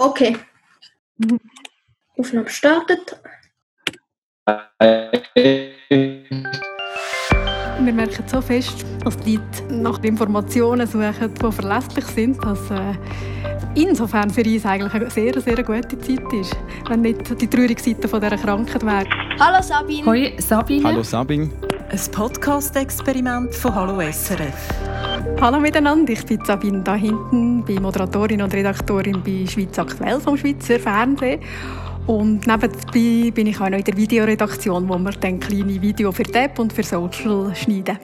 Okay. Aufnahme startet. Wir merken so fest, dass die Leute nach Informationen suchen, die verlässlich sind, dass äh, insofern für uns eigentlich eine sehr, sehr gute Zeit ist, wenn nicht die traurige Seite von dieser Krankheit wäre. Hallo Sabine. Hoi Sabine. Hallo Sabine. Ein Podcast-Experiment von Hallo SRF. Hallo miteinander, ich bin Sabine da hinten, bin Moderatorin und Redaktorin bei Schweiz Aktuell vom Schweizer Fernsehen. Und nebenbei bin ich auch noch in der Videoredaktion, wo wir dann kleine Videos für Tab und für Social schneiden.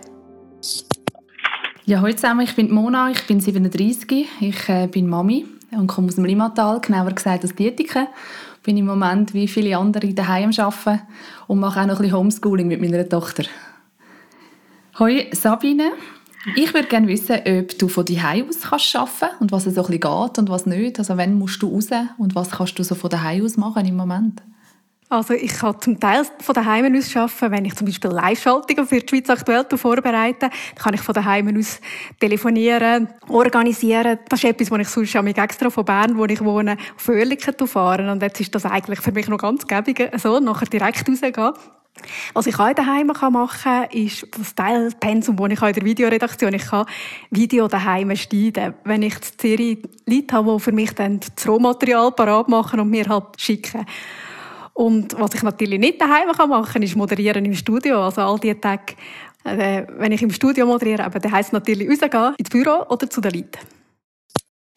Ja, hallo zusammen, ich bin Mona, ich bin 37, ich äh, bin Mami und komme aus dem Limmatal, genauer gesagt aus Dietiken. Bin im Moment wie viele andere daheim arbeiten und mache auch noch ein bisschen Homeschooling mit meiner Tochter. Hoi Sabine, ich würde gerne wissen, ob du von daheim aus kannst arbeiten und was es so ein bisschen geht und was nicht. Also wann musst du raus und was kannst du so von daheim aus machen im Moment? Also ich kann zum Teil von daheim aus arbeiten, wenn ich zum Beispiel Live-Schaltungen für die Schweiz aktuell vorbereite, kann ich von daheim aus telefonieren, organisieren. Das ist etwas, was ich sonst mich extra von Bern, wo ich wohne, auf Oerlikon fahren. Und jetzt ist das eigentlich für mich noch ganz gäbig, so nachher direkt rausgehen. Was ich auch daheim machen kann, ist das Teilpensum, das ich in der Videoredaktion ich kann Video daheim schneiden. Wenn ich in Zürich Leute habe, die für mich dann das Rohmaterial parat machen und mir halt schicken. Und was ich natürlich nicht daheim machen kann, ist moderieren im Studio. Also all die Tage, äh, wenn ich im Studio moderiere, aber dann heisst es natürlich rausgehen ins Büro oder zu den Leuten.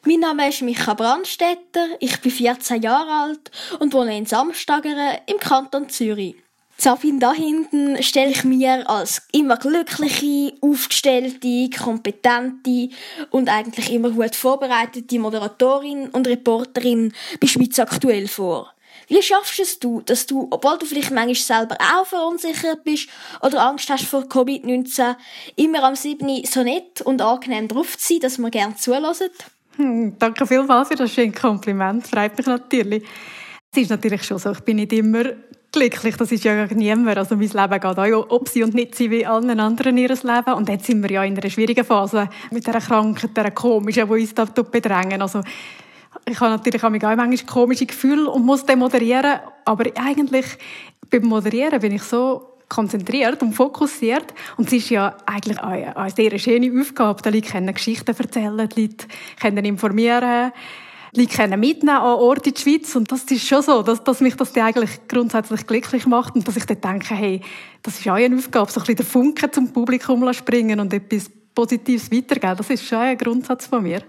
Mein Name ist Micha Brandstetter, ich bin 14 Jahre alt und wohne in Samstageren im Kanton Zürich. Sabine da hinten stelle ich mir als immer glückliche, aufgestellte, kompetente und eigentlich immer gut vorbereitete Moderatorin und Reporterin bei Schweiz aktuell vor. Wie schaffst es du, dass du, obwohl du vielleicht manchmal selber auch verunsichert bist oder Angst hast vor Covid-19, immer am 7. so nett und angenehm drauf zu sein, dass man gerne zulässt? Hm, danke vielmals für das schöne Kompliment. Freut mich natürlich. Es ist natürlich schon so, ich bin nicht immer glücklich, das ist ja niemand. Also mein Leben geht auch ob sie und nicht sie wie allen anderen in ihr Leben. Und jetzt sind wir ja in einer schwierigen Phase mit dieser Krankheit, dieser komischen, die uns da bedrängen. Also ich habe natürlich auch manchmal komische Gefühle und muss dann moderieren, aber eigentlich beim Moderieren bin ich so konzentriert und fokussiert. Und es ist ja eigentlich eine, sehr schöne Aufgabe. Die Leute können Geschichten erzählen, die Leute können informieren, die Leute mitnehmen an Orte in der Schweiz. Und das ist schon so, dass, dass mich das eigentlich grundsätzlich glücklich macht und dass ich dann denke, hey, das ist auch eine Aufgabe, so ein bisschen der Funken zum Publikum springen und etwas Positives weitergeben. Das ist schon ein Grundsatz von mir.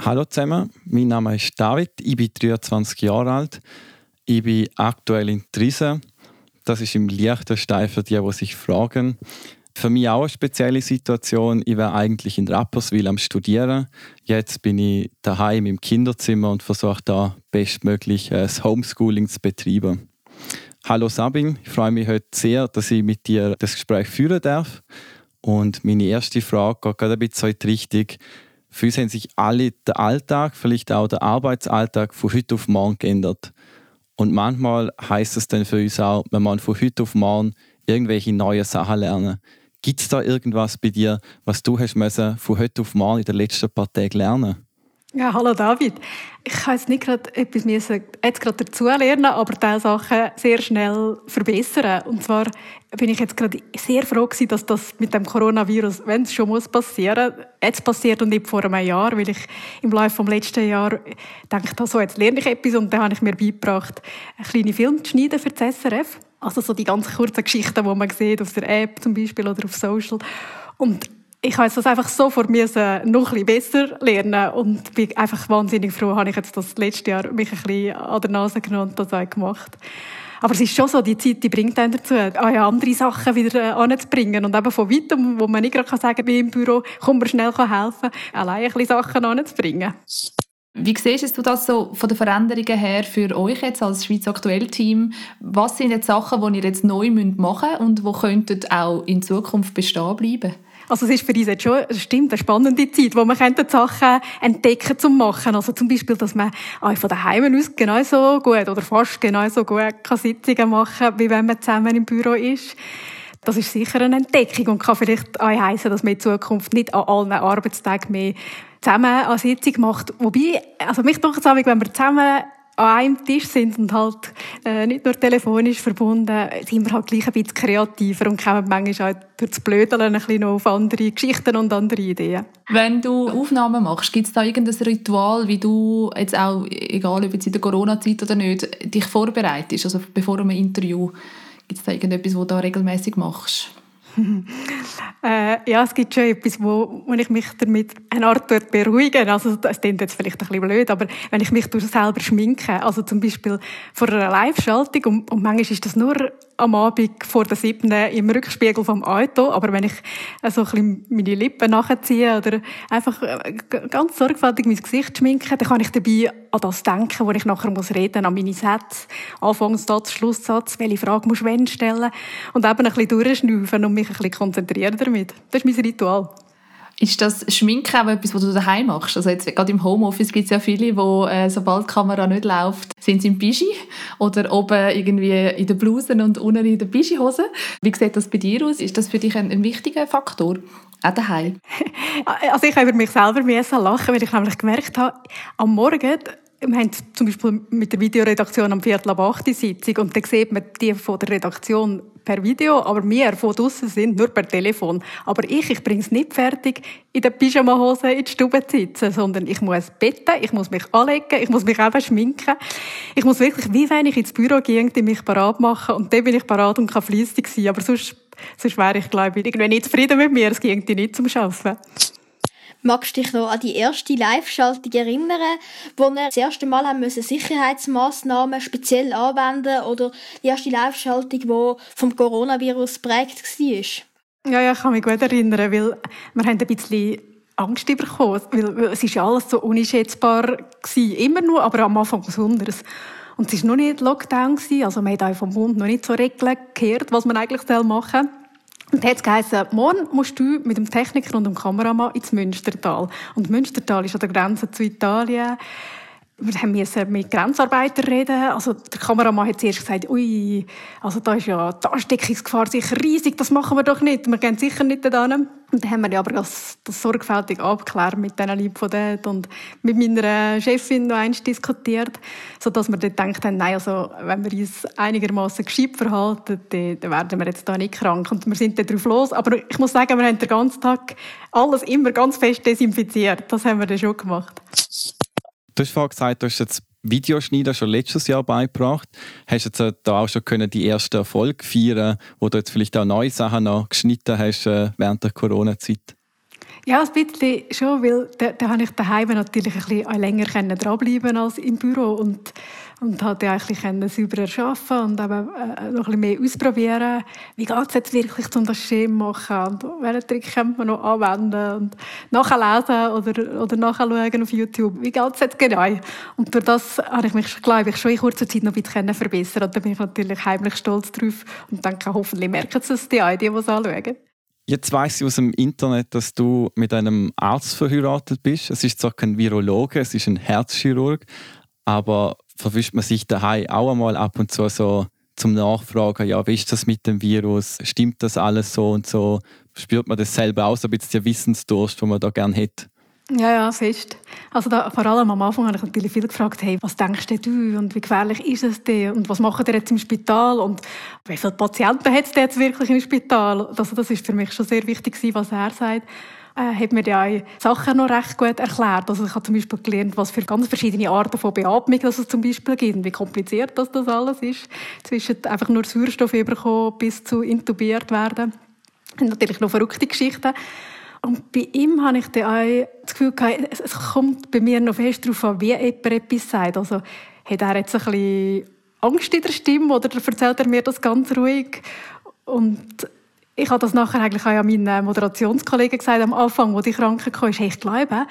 Hallo zusammen, mein Name ist David, ich bin 23 Jahre alt. Ich bin aktuell in Trisen. Das ist im Liechtenstein für die, die sich fragen. Für mich auch eine spezielle Situation. Ich war eigentlich in Rapperswil am Studieren. Jetzt bin ich daheim im Kinderzimmer und versuche da bestmöglich das Homeschooling zu betreiben. Hallo Sabine, ich freue mich heute sehr, dass ich mit dir das Gespräch führen darf. Und meine erste Frage geht gerade ein bisschen Richtung, für uns haben sich alle der Alltag, vielleicht auch der Arbeitsalltag von heute auf morgen geändert. Und manchmal heißt es dann für uns auch, man von heute auf morgen irgendwelche neuen Sachen lernen. Gibt es da irgendwas bei dir, was du hast müssen von heute auf morgen in den letzten paar Tagen lernen? Ja, hallo David. Ich kann jetzt nicht gerade etwas müssen, jetzt gerade dazu lernen, aber diese Sachen sehr schnell verbessern. Und zwar bin ich jetzt gerade sehr froh gewesen, dass das mit dem Coronavirus, wenn es schon muss passieren, jetzt passiert und nicht vor einem Jahr, weil ich im Laufe des letzten Jahres denke, so, jetzt lerne ich etwas und dann habe ich mir beigebracht, einen kleinen Film zu schneiden für das SRF. Also so die ganz kurzen Geschichten, die man sieht auf der App zum Beispiel oder auf Social. Und ich habe das einfach sofort müssen noch ein bisschen besser lernen und bin einfach wahnsinnig froh, habe ich jetzt das letzte Jahr mich ein bisschen an der Nase genommen und das auch gemacht. Aber es ist schon so, die Zeit, die bringt einen dazu, andere Sachen wieder äh, anzubringen. Und eben von weitem, wo man nicht gerade sagen kann, wie im Büro, kann man schnell helfen, allein ein bisschen Sachen anzubringen. Wie siehst du das so von den Veränderungen her für euch jetzt als Schweiz Aktuell Team? Was sind jetzt Sachen, die ihr jetzt neu machen müsst und die könnten auch in Zukunft bestehen bleiben? Also es ist für uns jetzt schon, stimmt, eine spannende Zeit, wo man Sachen entdecken zum machen. Also zum Beispiel, dass man auch von daheim aus genauso gut oder fast genauso gut kann Sitzungen machen, wie wenn man zusammen im Büro ist. Das ist sicher eine Entdeckung und kann vielleicht auch heissen, dass man in Zukunft nicht an allen Arbeitstagen mehr zusammen eine Sitzung macht. Wobei, also mich doch wenn wir zusammen an einem Tisch sind und halt äh, nicht nur telefonisch verbunden, sind wir halt gleich ein bisschen kreativer und kommen manchmal auch durch das Blödeln ein bisschen noch auf andere Geschichten und andere Ideen. Wenn du Aufnahmen machst, gibt es da irgendein Ritual, wie du jetzt auch, egal ob jetzt in der Corona-Zeit oder nicht, dich vorbereitest? Also bevor einem Interview, gibt es da irgendetwas, was du da regelmäßig machst? äh, ja, es gibt schon etwas, wo, wo ich mich damit eine Art beruhigen Also, das klingt jetzt vielleicht ein bisschen blöd, aber wenn ich mich selber schminke, also zum Beispiel vor einer Live-Schaltung, und, und manchmal ist das nur am Abend vor der siebten im Rückspiegel vom Auto, aber wenn ich so ein bisschen meine Lippen nachziehe oder einfach äh, ganz sorgfältig mein Gesicht schminke, dann kann ich dabei an das denken, wo ich nachher muss reden, an meine Sätze, Anfangssatz, Schlusssatz, welche Frage muss ich stellen und eben ein bisschen durchschnaufen und mich ein bisschen konzentrieren damit. Das ist mein Ritual. Ist das Schminken auch etwas, was du daheim machst? Also jetzt, gerade im Homeoffice gibt es ja viele, wo äh, sobald die Kamera nicht läuft, sind sie im Pischi oder oben irgendwie in den Blusen und unten in der Pischi-Hose. Wie sieht das bei dir aus? Ist das für dich ein, ein wichtiger Faktor? Auch daheim? Also ich habe über mich selber lachen, weil ich nämlich gemerkt habe, am Morgen wir haben zum Beispiel mit der Videoredaktion am Viertel ab 8 Sitzung und dann sieht man die von der Redaktion per Video, aber wir von draussen sind nur per Telefon. Aber ich, ich bringe es nicht fertig, in der Pyjama-Hose in die Stube zu sitzen, sondern ich muss beten, ich muss mich anlegen, ich muss mich eben schminken. Ich muss wirklich, wie wenn ich ins Büro gehe, mich parat machen und dann bin ich parat und kann fleissig sein. Aber sonst, sonst wäre ich, glaube ich, irgendwie nicht zufrieden mit mir. Es ging nicht zum Arbeiten. Magst du dich noch an die erste Live-Schaltung erinnern, wo wir das erste Mal haben Sicherheitsmaßnahmen speziell anwenden oder die erste Live-Schaltung, die vom Coronavirus geprägt war? Ja, ja, ich kann mich gut erinnern, weil wir haben ein bisschen Angst bekommen, weil es ist alles so unschätzbar gewesen. Immer nur, aber am Anfang besonders. Und es war noch nicht Lockdown, also man hat vom Bund noch nicht so Regeln gehört, was man eigentlich machen soll. Und es geheißen, morgen musst du mit dem Techniker und dem Kameramann ins Münstertal. Und Münstertal ist an der Grenze zu Italien wir haben müssen mit Grenzarbeitern reden. Also der Kameramann hat zuerst gesagt, ui, also da ist ja die Ansteckungsgefahr sicher riesig, das machen wir doch nicht, wir gehen sicher nicht dorthin. Und dann haben wir aber das, das sorgfältig abgeklärt mit diesen Leuten von dort und mit meiner Chefin noch eins diskutiert, sodass wir dann gedacht haben, nein, also wenn wir uns einigermaßen gescheit verhalten, dann werden wir jetzt da nicht krank. Und wir sind dann drauf los. Aber ich muss sagen, wir haben den ganzen Tag alles immer ganz fest desinfiziert. Das haben wir dann schon gemacht. Du hast vorhin gesagt, du hast jetzt Videoschneiden schon letztes Jahr beigebracht. Hast jetzt da auch schon können die ersten Erfolge feiern, wo du jetzt vielleicht auch neue Sachen noch geschnitten hast äh, während der Corona-Zeit? Ja, ein bisschen schon, weil da, da habe ich daheim natürlich ein bisschen länger dranbleiben als im Büro und und halt eigentlich können sauberer arbeiten und eben äh, noch ein bisschen mehr ausprobieren. Wie geht es jetzt wirklich, um das Schema machen? Und welchen Trick könnte man noch anwenden? Und nachlesen oder, oder nachschauen auf YouTube. Wie geht es jetzt genau? Und durch das habe ich mich, glaube ich, schon in kurzer Zeit noch ein bisschen verbessern Und da bin ich natürlich heimlich stolz drauf und denke, hoffentlich merken es die die es anschauen. Jetzt weiss ich aus dem Internet, dass du mit einem Arzt verheiratet bist. Es ist zwar kein Virologe, es ist ein Herzchirurg, aber verwischt man sich daheim auch einmal ab und zu so zum Nachfragen, ja, wie ist das mit dem Virus? Stimmt das alles so und so? Spürt man das selber aus, ein bisschen der Wissensdurst, den man da gerne hätte? Ja, ja, fest. Also da, vor allem am Anfang habe ich natürlich viel gefragt, hey, was denkst du und wie gefährlich ist es dir und was machen ihr jetzt im Spital und wie viele Patienten hat es jetzt wirklich im Spital? Also das ist für mich schon sehr wichtig was er sagt äh, hat mir ja Sachen noch recht gut erklärt. Also ich habe zum Beispiel gelernt, was für ganz verschiedene Arten von Beatmung es zum Beispiel gibt und wie kompliziert das, das alles ist. Zwischen einfach nur Sauerstoff bekommen bis zu intubiert werden. Und natürlich noch verrückte Geschichten. Und bei ihm habe ich dann auch das Gefühl gehabt, es kommt bei mir noch fest darauf an, wie jemand etwas sagt. Also hat er jetzt ein bisschen Angst in der Stimme oder erzählt er mir das ganz ruhig? Und ich habe das nachher eigentlich auch an meinen Moderationskollegen gesagt, am Anfang, wo die Kranken kam, hey, ich glaube,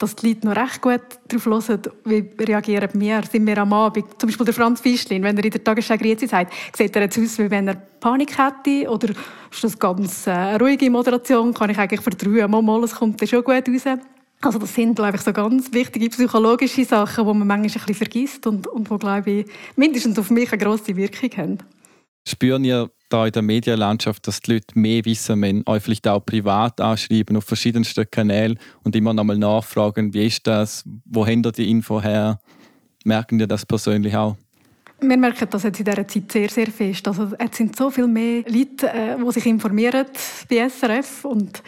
dass die Leute noch recht gut darauf hören, wie reagieren wir, sind wir am Abend. Zum Beispiel der Franz Fischlin, wenn er in der Tagesschau Grüezi sagt, sieht er jetzt aus, wie wenn er Panik hätte, oder ist das ganz äh, ruhige Moderation, kann ich eigentlich vertrauen, mal, mal, es kommt dann schon gut raus. Also das sind, glaube ich, so ganz wichtige psychologische Sachen, die man manchmal ein bisschen vergisst und, die, glaube ich, mindestens auf mich eine grosse Wirkung haben. Spüren ihr da in der Medienlandschaft, dass die Leute mehr wissen, wenn euch vielleicht auch privat anschreiben auf verschiedensten Kanälen und immer nochmal nachfragen, wie ist das, wo habt ihr die Info her? Merken ihr das persönlich auch? Wir merken das jetzt in dieser Zeit sehr, sehr fest. Also, es sind so viel mehr Leute, äh, die sich informieren bei SRF und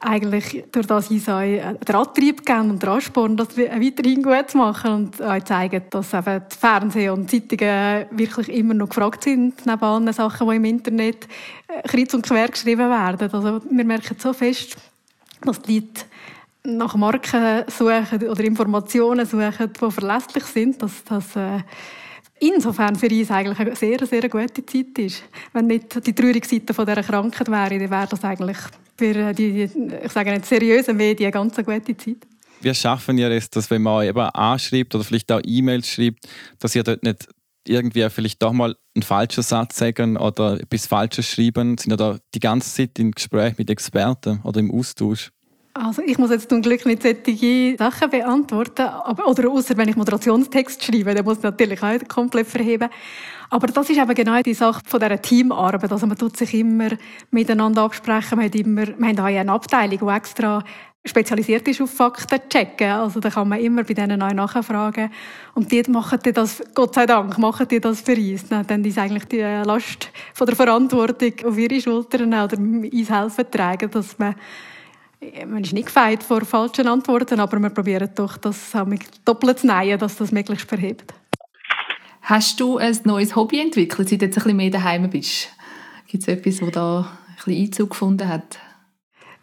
eigentlich durch das uns auch den Antrieb geben und den Ansporn, das weiterhin gut zu machen und auch zeigen, dass eben die Fernsehen und Zeitungen wirklich immer noch gefragt sind, neben allen Sachen, die im Internet äh, kreuz und quer geschrieben werden. Also wir merken so fest, dass die Leute nach Marken suchen oder Informationen suchen, die verlässlich sind, dass das äh, insofern für uns eigentlich eine sehr, sehr gute Zeit ist. Wenn nicht die traurige Seite von dieser Krankheit wäre, dann wäre das eigentlich für die, ich sage nicht, seriösen Medien eine ganz gute Zeit. Wie schaffen ihr es, dass wenn man eben anschreibt oder vielleicht auch E-Mails schreibt, dass ihr dort nicht irgendwie vielleicht doch mal einen falschen Satz sagen oder etwas Falsches schreiben? Sind ihr da die ganze Zeit im Gespräch mit Experten oder im Austausch? Also ich muss jetzt zum Glück nicht solche Sachen beantworten, aber, oder außer wenn ich Moderationstext schreibe, dann muss ich natürlich auch komplett verheben. Aber das ist eben genau die Sache von dieser Teamarbeit. Also man tut sich immer miteinander absprechen. Man hat immer, wir haben auch eine Abteilung, die extra spezialisiert ist auf Fakten checken. Also da kann man immer bei denen neu nachfragen. Und die machen die das, Gott sei Dank, machen die das für uns. Dann ist eigentlich die Last von der Verantwortung auf ihre Schultern oder uns helfen tragen, dass man man ist nicht gefeit vor falschen Antworten, aber wir probieren doch, das doppelt zu nähen, dass das möglichst verhebt. Hast du ein neues Hobby entwickelt, seit du jetzt ein bisschen mehr daheim bist? Gibt es etwas, das da ein bisschen Einzug gefunden hat?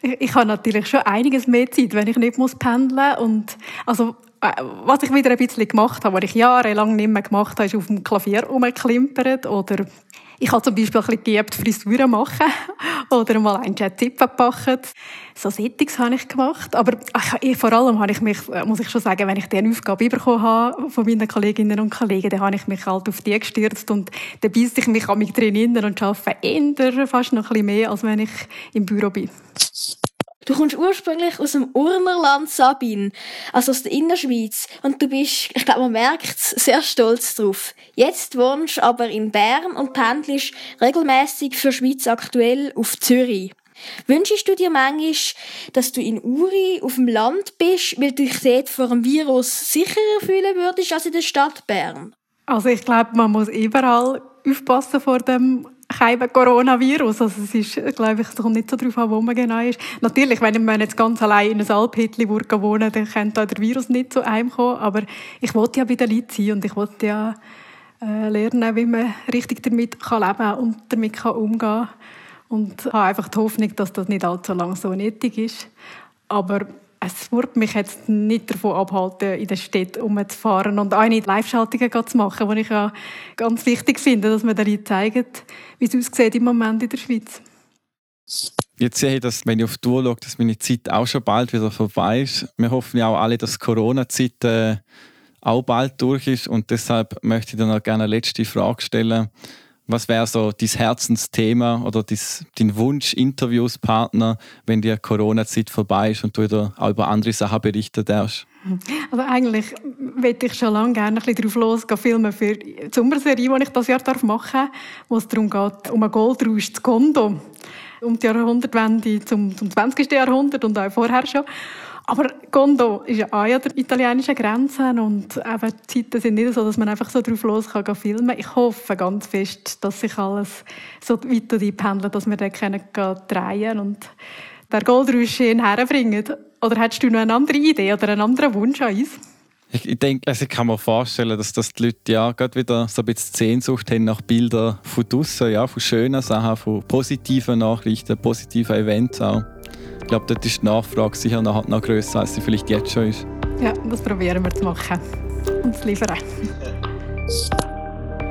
Ich, ich habe natürlich schon einiges mehr Zeit, wenn ich nicht muss pendeln und also äh, was ich wieder ein bisschen gemacht habe, was ich jahrelang nicht mehr gemacht habe, ist auf dem Klavier rumklimpert oder ich habe zum Beispiel ein bisschen geübt, Frisuren machen oder mal einen Jet-Tipp packen. So Settings habe ich gemacht. Aber ach, vor allem habe ich mich, muss ich schon sagen, wenn ich diese Aufgabe bekommen habe von meinen Kolleginnen und Kollegen, dann habe ich mich halt auf die gestürzt und dann beiße ich mich an mich drin und arbeite eher fast noch ein bisschen mehr, als wenn ich im Büro bin. Du kommst ursprünglich aus dem Urnerland, Sabine, also aus der Innerschweiz. Und du bist, ich glaube, man merkt sehr stolz drauf. Jetzt wohnst du aber in Bern und pendelst regelmäßig für Schweiz aktuell auf Zürich. Wünschst du dir manchmal, dass du in Uri auf dem Land bist, weil du dich dort vor dem Virus sicherer fühlen würdest als in der Stadt Bern? Also ich glaube, man muss überall aufpassen vor dem kein Coronavirus. Also es ist, glaube ich, kommt nicht so darauf an, wo man genau ist. Natürlich, wenn man jetzt ganz allein in einem Alphütli wohnen dann könnte der Virus nicht zu einem kommen. Aber ich wollte ja bei den Leuten sein und ich wollte ja äh, lernen, wie man richtig damit kann leben und damit kann umgehen kann. Und habe einfach die Hoffnung, dass das nicht allzu lange so nötig ist. Aber es würde mich jetzt nicht davon abhalten, in der Stadt umzufahren und auch nicht Live-Schaltungen zu machen, die ich ja ganz wichtig finde, dass man Leuten zeigt, wie es aussieht im Moment in der Schweiz. Jetzt sehe ich, dass, wenn ich auf die Tour schaue, dass meine Zeit auch schon bald wieder vorbei ist. Wir hoffen ja auch alle, dass Corona-Zeit äh, auch bald durch ist und deshalb möchte ich dann noch gerne eine letzte Frage stellen. Was wäre so dein Herzensthema oder dein Wunsch Interviewspartner, wenn die Corona-Zeit vorbei ist und du wieder auch über andere Sachen berichten darfst? Also eigentlich würde ich schon lange gerne ein bisschen drauf losgehen, filmen für die Sommerserie, die ich das Jahr machen darf, wo es darum geht, um einen Goldrausch zu Kondo. Um die Jahrhundertwende zum, zum 20. Jahrhundert und auch vorher schon. Aber Gondo ist ja auch an der italienischen Grenze und eben die Zeiten sind nicht so, dass man einfach so drauf los kann filmen. Ich hoffe ganz fest, dass sich alles so weiter pendelt, dass wir dann können drehen und der Goldrausch herbringen. Oder hättest du noch eine andere Idee oder einen anderen Wunsch an uns? Ich, ich denke, also ich kann mir vorstellen, dass, das die Leute ja gerade wieder so ein bisschen Sehnsucht haben nach Bildern von draussen, ja, von schönen Sachen, von positiven Nachrichten, positiven Events auch. Ich glaube, dort ist die Nachfrage sicher noch, noch grösser, als sie vielleicht jetzt schon ist. Ja, das probieren wir zu machen und zu liefern.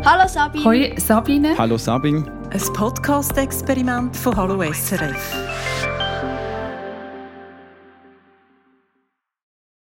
Hallo Sabine. Hoi Sabine. Hallo Sabine. Ein Podcast-Experiment von Hallo SRF.